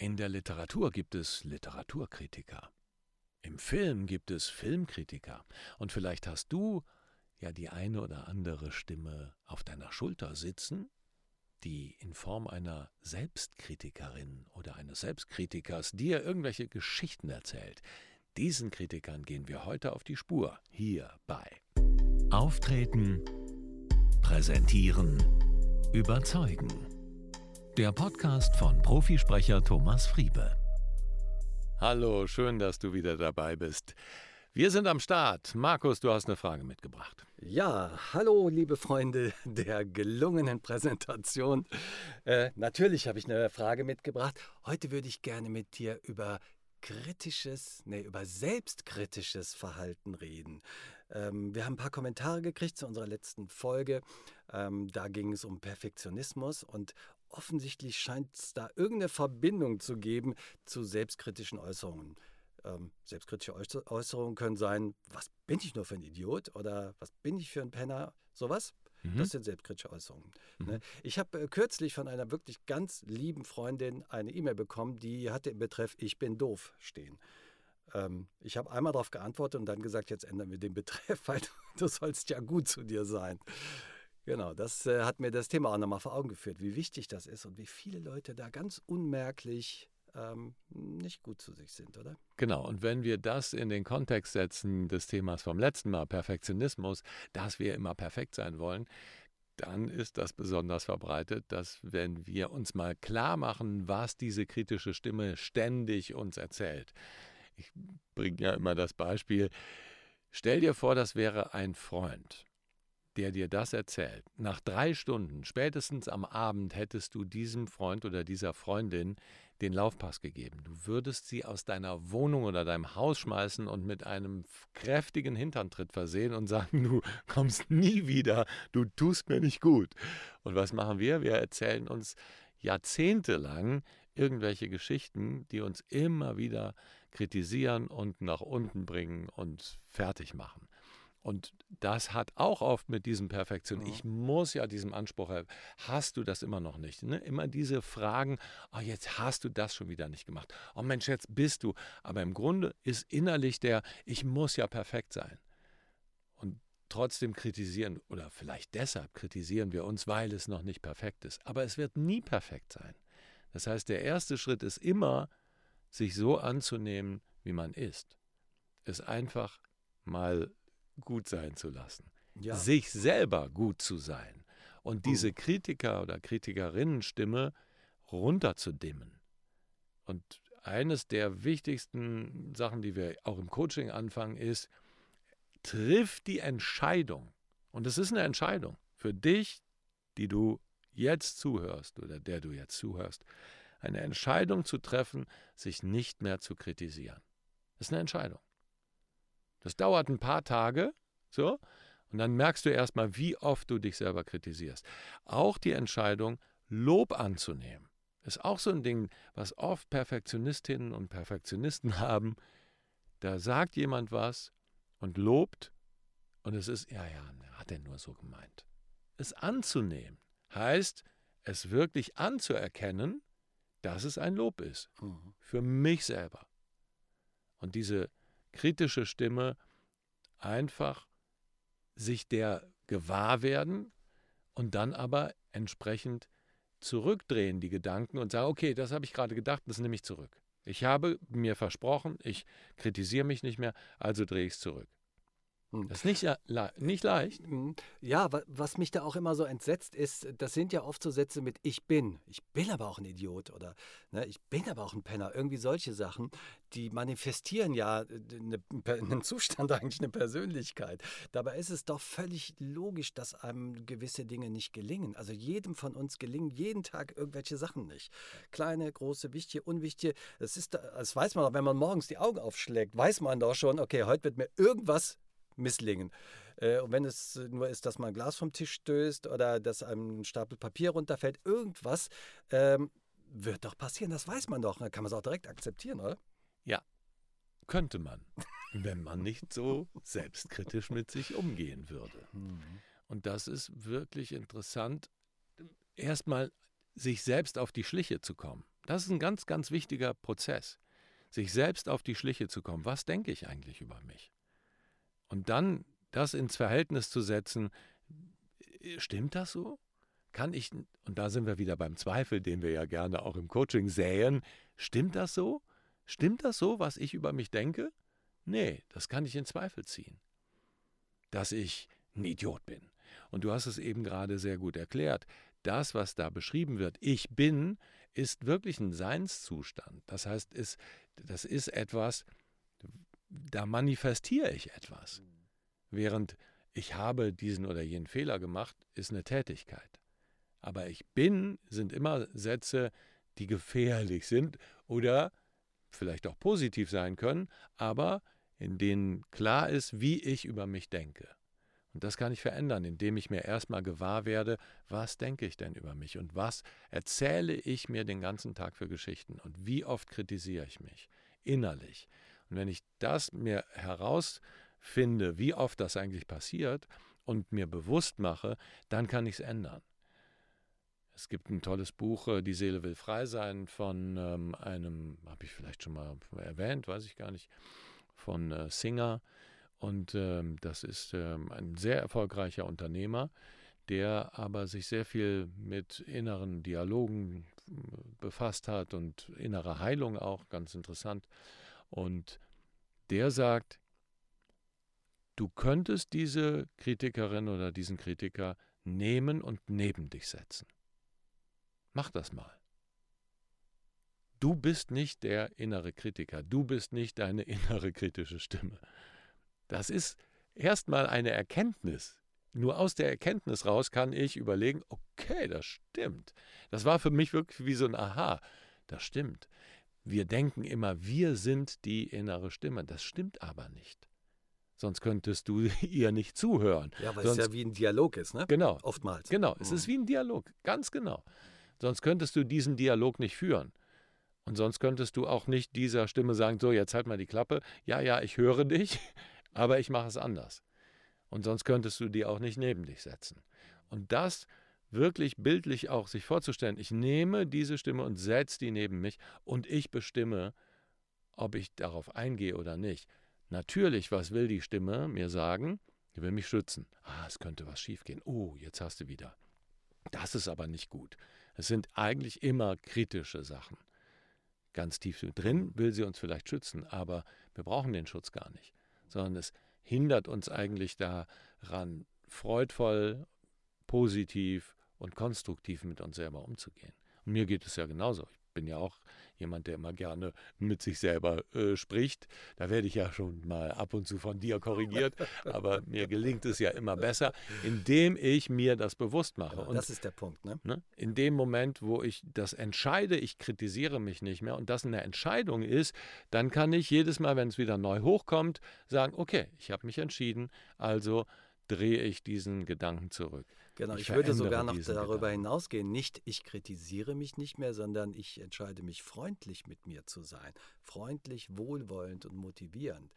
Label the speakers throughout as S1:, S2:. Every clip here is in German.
S1: In der Literatur gibt es Literaturkritiker. Im Film gibt es Filmkritiker. Und vielleicht hast du ja die eine oder andere Stimme auf deiner Schulter sitzen, die in Form einer Selbstkritikerin oder eines Selbstkritikers dir irgendwelche Geschichten erzählt. Diesen Kritikern gehen wir heute auf die Spur, hier bei Auftreten, Präsentieren, Überzeugen. Der Podcast von Profisprecher Thomas Friebe. Hallo, schön, dass du wieder dabei bist. Wir sind am Start. Markus, du hast eine Frage mitgebracht.
S2: Ja, hallo, liebe Freunde der gelungenen Präsentation. Äh, natürlich habe ich eine Frage mitgebracht. Heute würde ich gerne mit dir über kritisches, nee, über selbstkritisches Verhalten reden. Ähm, wir haben ein paar Kommentare gekriegt zu unserer letzten Folge. Ähm, da ging es um Perfektionismus und offensichtlich scheint es da irgendeine Verbindung zu geben zu selbstkritischen Äußerungen. Ähm, selbstkritische Äußerungen können sein, was bin ich nur für ein Idiot oder was bin ich für ein Penner, sowas. Mhm. Das sind selbstkritische Äußerungen. Mhm. Ne? Ich habe äh, kürzlich von einer wirklich ganz lieben Freundin eine E-Mail bekommen, die hatte im Betreff Ich bin doof stehen. Ähm, ich habe einmal darauf geantwortet und dann gesagt, jetzt ändern wir den Betreff, weil du sollst ja gut zu dir sein. Genau, das äh, hat mir das Thema auch nochmal vor Augen geführt, wie wichtig das ist und wie viele Leute da ganz unmerklich ähm, nicht gut zu sich sind, oder?
S1: Genau, und wenn wir das in den Kontext setzen des Themas vom letzten Mal, Perfektionismus, dass wir immer perfekt sein wollen, dann ist das besonders verbreitet, dass wenn wir uns mal klar machen, was diese kritische Stimme ständig uns erzählt. Ich bringe ja immer das Beispiel, stell dir vor, das wäre ein Freund der dir das erzählt, nach drei Stunden, spätestens am Abend, hättest du diesem Freund oder dieser Freundin den Laufpass gegeben. Du würdest sie aus deiner Wohnung oder deinem Haus schmeißen und mit einem kräftigen Hinterntritt versehen und sagen, du kommst nie wieder, du tust mir nicht gut. Und was machen wir? Wir erzählen uns jahrzehntelang irgendwelche Geschichten, die uns immer wieder kritisieren und nach unten bringen und fertig machen. Und das hat auch oft mit diesem Perfektion. Ich muss ja diesem Anspruch, hast du das immer noch nicht? Ne? Immer diese Fragen, oh, jetzt hast du das schon wieder nicht gemacht. Oh Mensch, jetzt bist du. Aber im Grunde ist innerlich der, ich muss ja perfekt sein. Und trotzdem kritisieren, oder vielleicht deshalb kritisieren wir uns, weil es noch nicht perfekt ist. Aber es wird nie perfekt sein. Das heißt, der erste Schritt ist immer, sich so anzunehmen, wie man ist. Es einfach mal gut sein zu lassen, ja. sich selber gut zu sein und diese Kritiker- oder Kritikerinnenstimme runterzudimmen. Und eines der wichtigsten Sachen, die wir auch im Coaching anfangen, ist, triff die Entscheidung. Und es ist eine Entscheidung für dich, die du jetzt zuhörst oder der du jetzt zuhörst, eine Entscheidung zu treffen, sich nicht mehr zu kritisieren. Das ist eine Entscheidung. Das dauert ein paar Tage, so, und dann merkst du erstmal, wie oft du dich selber kritisierst. Auch die Entscheidung, Lob anzunehmen, ist auch so ein Ding, was oft Perfektionistinnen und Perfektionisten haben. Da sagt jemand was und lobt, und es ist, ja, ja, hat er nur so gemeint. Es anzunehmen heißt, es wirklich anzuerkennen, dass es ein Lob ist. Mhm. Für mich selber. Und diese kritische Stimme einfach sich der gewahr werden und dann aber entsprechend zurückdrehen die Gedanken und sagen, okay, das habe ich gerade gedacht, das nehme ich zurück. Ich habe mir versprochen, ich kritisiere mich nicht mehr, also drehe ich es zurück. Hm. Das ist nicht, nicht leicht. Hm.
S2: Ja, was mich da auch immer so entsetzt ist, das sind ja oft so Sätze mit Ich bin. Ich bin aber auch ein Idiot oder ne, ich bin aber auch ein Penner. Irgendwie solche Sachen, die manifestieren ja eine, einen Zustand, eigentlich eine Persönlichkeit. Dabei ist es doch völlig logisch, dass einem gewisse Dinge nicht gelingen. Also jedem von uns gelingen jeden Tag irgendwelche Sachen nicht. Kleine, große, wichtige, unwichtige. Das, ist, das weiß man doch, wenn man morgens die Augen aufschlägt, weiß man doch schon, okay, heute wird mir irgendwas misslingen. Äh, und wenn es nur ist, dass man ein Glas vom Tisch stößt oder dass einem ein Stapel Papier runterfällt, irgendwas ähm, wird doch passieren, das weiß man doch. Da kann man es auch direkt akzeptieren, oder?
S1: Ja, könnte man, wenn man nicht so selbstkritisch mit sich umgehen würde. Mhm. Und das ist wirklich interessant, erstmal sich selbst auf die Schliche zu kommen. Das ist ein ganz, ganz wichtiger Prozess, sich selbst auf die Schliche zu kommen. Was denke ich eigentlich über mich? Und dann das ins Verhältnis zu setzen, stimmt das so? Kann ich, und da sind wir wieder beim Zweifel, den wir ja gerne auch im Coaching säen, stimmt das so? Stimmt das so, was ich über mich denke? Nee, das kann ich in Zweifel ziehen. Dass ich ein Idiot bin. Und du hast es eben gerade sehr gut erklärt. Das, was da beschrieben wird, ich bin, ist wirklich ein Seinszustand. Das heißt, ist, das ist etwas, da manifestiere ich etwas. Während ich habe diesen oder jenen Fehler gemacht, ist eine Tätigkeit. Aber ich bin sind immer Sätze, die gefährlich sind oder vielleicht auch positiv sein können, aber in denen klar ist, wie ich über mich denke. Und das kann ich verändern, indem ich mir erstmal gewahr werde, was denke ich denn über mich und was erzähle ich mir den ganzen Tag für Geschichten und wie oft kritisiere ich mich innerlich. Und wenn ich das mir herausfinde, wie oft das eigentlich passiert und mir bewusst mache, dann kann ich es ändern. Es gibt ein tolles Buch, äh, Die Seele will frei sein, von ähm, einem, habe ich vielleicht schon mal erwähnt, weiß ich gar nicht, von äh, Singer. Und ähm, das ist ähm, ein sehr erfolgreicher Unternehmer, der aber sich sehr viel mit inneren Dialogen äh, befasst hat und innere Heilung auch, ganz interessant. Und der sagt, du könntest diese Kritikerin oder diesen Kritiker nehmen und neben dich setzen. Mach das mal. Du bist nicht der innere Kritiker, du bist nicht deine innere kritische Stimme. Das ist erstmal eine Erkenntnis. Nur aus der Erkenntnis raus kann ich überlegen, okay, das stimmt. Das war für mich wirklich wie so ein Aha. Das stimmt. Wir denken immer, wir sind die innere Stimme. Das stimmt aber nicht. Sonst könntest du ihr nicht zuhören.
S2: Ja, weil
S1: Sonst,
S2: es ja wie ein Dialog ist, ne?
S1: Genau.
S2: Oftmals.
S1: Genau, es ist mhm. wie ein Dialog, ganz genau. Sonst könntest du diesen Dialog nicht führen. Und sonst könntest du auch nicht dieser Stimme sagen, so, jetzt halt mal die Klappe. Ja, ja, ich höre dich, aber ich mache es anders. Und sonst könntest du die auch nicht neben dich setzen. Und das wirklich bildlich auch sich vorzustellen, ich nehme diese Stimme und setze die neben mich und ich bestimme, ob ich darauf eingehe oder nicht. Natürlich, was will die Stimme mir sagen? Die will mich schützen. Ah, es könnte was schiefgehen. Oh, jetzt hast du wieder. Das ist aber nicht gut. Es sind eigentlich immer kritische Sachen. Ganz tief drin will sie uns vielleicht schützen, aber wir brauchen den Schutz gar nicht, sondern es hindert uns eigentlich daran, freudvoll, positiv und konstruktiv mit uns selber umzugehen. Und mir geht es ja genauso. Ich bin ja auch jemand, der immer gerne mit sich selber äh, spricht. Da werde ich ja schon mal ab und zu von dir korrigiert, aber mir gelingt es ja immer besser, indem ich mir das bewusst mache.
S2: Genau, das ist der Punkt. Ne?
S1: ne? In dem Moment, wo ich das entscheide, ich kritisiere mich nicht mehr und das eine Entscheidung ist, dann kann ich jedes Mal, wenn es wieder neu hochkommt, sagen, okay, ich habe mich entschieden, also drehe ich diesen Gedanken zurück.
S2: Genau, ich, ich würde sogar noch darüber Gedanken. hinausgehen. Nicht ich kritisiere mich nicht mehr, sondern ich entscheide mich freundlich mit mir zu sein. Freundlich, wohlwollend und motivierend.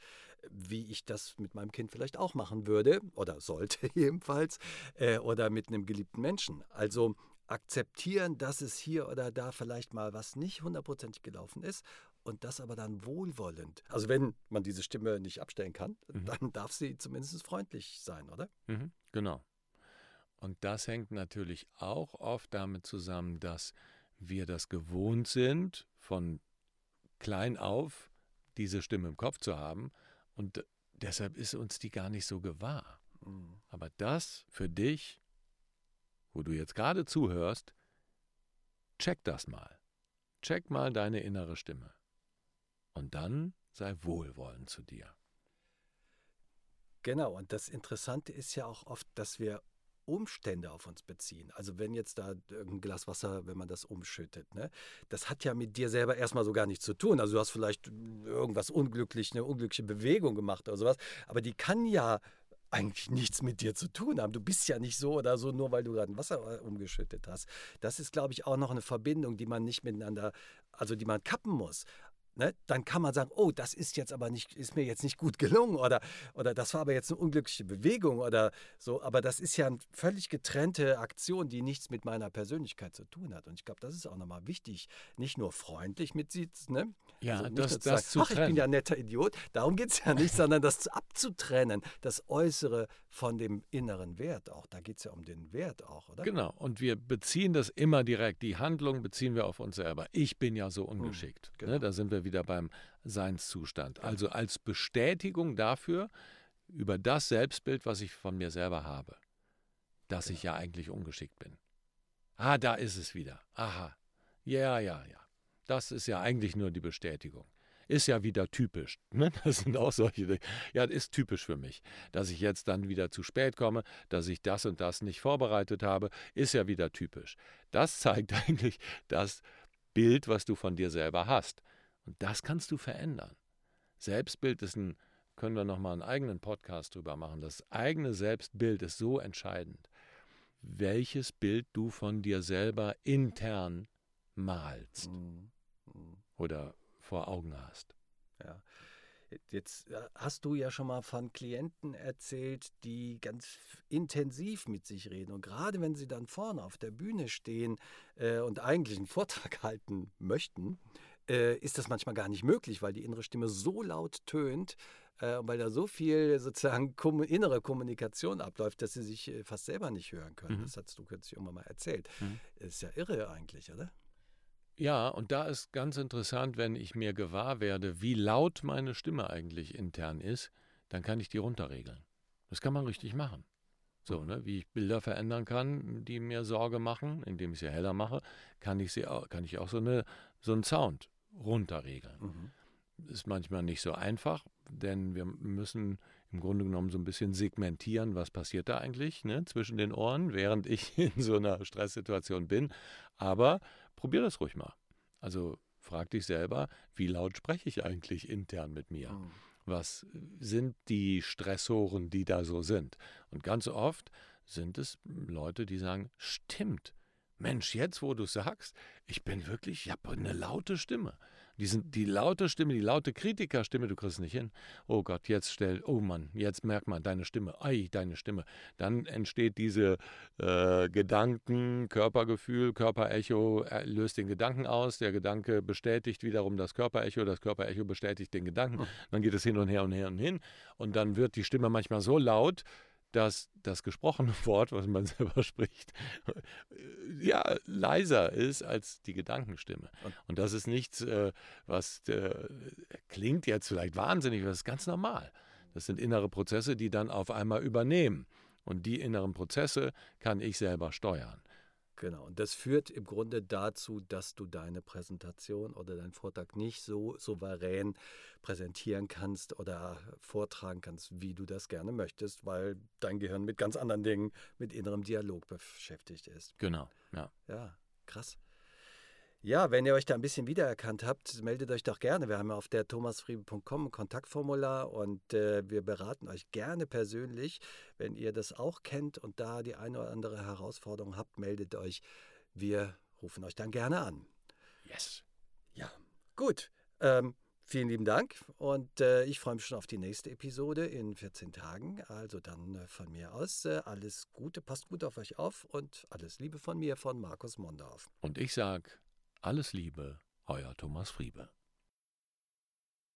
S2: Wie ich das mit meinem Kind vielleicht auch machen würde oder sollte jedenfalls äh, oder mit einem geliebten Menschen. Also akzeptieren, dass es hier oder da vielleicht mal was nicht hundertprozentig gelaufen ist und das aber dann wohlwollend. Also wenn man diese Stimme nicht abstellen kann, mhm. dann darf sie zumindest freundlich sein, oder?
S1: Mhm, genau. Und das hängt natürlich auch oft damit zusammen, dass wir das gewohnt sind, von klein auf diese Stimme im Kopf zu haben. Und deshalb ist uns die gar nicht so gewahr. Mhm. Aber das für dich, wo du jetzt gerade zuhörst, check das mal. Check mal deine innere Stimme. Und dann sei wohlwollend zu dir.
S2: Genau, und das Interessante ist ja auch oft, dass wir Umstände auf uns beziehen. Also wenn jetzt da irgendein Glas Wasser, wenn man das umschüttet, ne, das hat ja mit dir selber erstmal so gar nichts zu tun. Also du hast vielleicht irgendwas unglücklich, eine unglückliche Bewegung gemacht oder sowas, aber die kann ja eigentlich nichts mit dir zu tun haben. Du bist ja nicht so oder so, nur weil du gerade Wasser äh, umgeschüttet hast. Das ist, glaube ich, auch noch eine Verbindung, die man nicht miteinander, also die man kappen muss. Ne, dann kann man sagen, oh, das ist jetzt aber nicht, ist mir jetzt nicht gut gelungen oder, oder das war aber jetzt eine unglückliche Bewegung oder so. Aber das ist ja eine völlig getrennte Aktion, die nichts mit meiner Persönlichkeit zu tun hat. Und ich glaube, das ist auch nochmal wichtig, nicht nur freundlich mit sie, ne?
S1: Ja,
S2: also
S1: das,
S2: zu
S1: das
S2: sagen,
S1: zu
S2: ach, ich bin ja ein netter Idiot. Darum geht es ja nicht, sondern das abzutrennen, das Äußere von dem inneren Wert auch. Da geht es ja um den Wert auch, oder?
S1: Genau. Und wir beziehen das immer direkt. Die Handlung beziehen wir auf uns selber. Ich bin ja so ungeschickt.
S2: Hm, genau.
S1: ne? Da sind wir wieder beim Seinszustand. Also als Bestätigung dafür, über das Selbstbild, was ich von mir selber habe, dass ich ja eigentlich ungeschickt bin. Ah, da ist es wieder. Aha. Ja, ja, ja. Das ist ja eigentlich nur die Bestätigung. Ist ja wieder typisch. Ne? Das sind auch solche Dinge. Ja, das ist typisch für mich. Dass ich jetzt dann wieder zu spät komme, dass ich das und das nicht vorbereitet habe, ist ja wieder typisch. Das zeigt eigentlich das Bild, was du von dir selber hast. Und das kannst du verändern. Selbstbild ist ein, können wir nochmal einen eigenen Podcast drüber machen. Das eigene Selbstbild ist so entscheidend. Welches Bild du von dir selber intern malst
S2: Mhm. Mhm.
S1: oder vor Augen hast.
S2: Ja. Jetzt äh, hast du ja schon mal von Klienten erzählt, die ganz intensiv mit sich reden. Und gerade wenn sie dann vorne auf der Bühne stehen äh, und eigentlich einen Vortrag halten möchten, äh, ist das manchmal gar nicht möglich, weil die innere Stimme so laut tönt, äh, weil da so viel sozusagen kommu- innere Kommunikation abläuft, dass sie sich äh, fast selber nicht hören können.
S1: Mhm.
S2: Das hast du kürzlich irgendwann mal erzählt.
S1: Mhm.
S2: Ist ja irre eigentlich, oder?
S1: Ja, und da ist ganz interessant, wenn ich mir gewahr werde, wie laut meine Stimme eigentlich intern ist, dann kann ich die runterregeln. Das kann man richtig machen. So, ne, wie ich Bilder verändern kann, die mir Sorge machen, indem ich sie heller mache, kann ich sie auch, kann ich auch so eine so einen Sound runterregeln.
S2: Mhm.
S1: Ist manchmal nicht so einfach, denn wir müssen im Grunde genommen so ein bisschen segmentieren, was passiert da eigentlich ne, zwischen den Ohren, während ich in so einer Stresssituation bin. Aber probier das ruhig mal. Also frag dich selber, wie laut spreche ich eigentlich intern mit mir?
S2: Mhm.
S1: Was sind die Stressoren, die da so sind? Und ganz oft sind es Leute, die sagen, stimmt. Mensch, jetzt wo du sagst, ich bin wirklich, ich habe eine laute Stimme. Die, sind, die laute Stimme, die laute Kritikerstimme, du kriegst nicht hin. Oh Gott, jetzt stell, oh Mann, jetzt merkt man deine Stimme, ei, deine Stimme. Dann entsteht diese äh, Gedanken, Körpergefühl, Körperecho äh, löst den Gedanken aus, der Gedanke bestätigt wiederum das Körperecho, das Körperecho bestätigt den Gedanken,
S2: Hm.
S1: dann geht es hin und her und her und hin und dann wird die Stimme manchmal so laut, dass das gesprochene Wort, was man selber spricht, ja, leiser ist als die Gedankenstimme.
S2: Und-
S1: das ist nichts, äh, was äh, klingt jetzt vielleicht wahnsinnig, das ist ganz normal. Das sind innere Prozesse, die dann auf einmal übernehmen. Und die inneren Prozesse kann ich selber steuern.
S2: Genau, und das führt im Grunde dazu, dass du deine Präsentation oder deinen Vortrag nicht so souverän präsentieren kannst oder vortragen kannst, wie du das gerne möchtest, weil dein Gehirn mit ganz anderen Dingen, mit innerem Dialog beschäftigt ist.
S1: Genau, ja.
S2: Ja, krass. Ja, wenn ihr euch da ein bisschen wiedererkannt habt, meldet euch doch gerne. Wir haben ja auf der thomasfriebe.com ein Kontaktformular und äh, wir beraten euch gerne persönlich. Wenn ihr das auch kennt und da die eine oder andere Herausforderung habt, meldet euch. Wir rufen euch dann gerne an.
S1: Yes.
S2: Ja, gut. Ähm, vielen lieben Dank und äh, ich freue mich schon auf die nächste Episode in 14 Tagen. Also dann äh, von mir aus äh, alles Gute, passt gut auf euch auf und alles Liebe von mir, von Markus Mondorf.
S1: Und ich sage, alles Liebe, euer Thomas Friebe.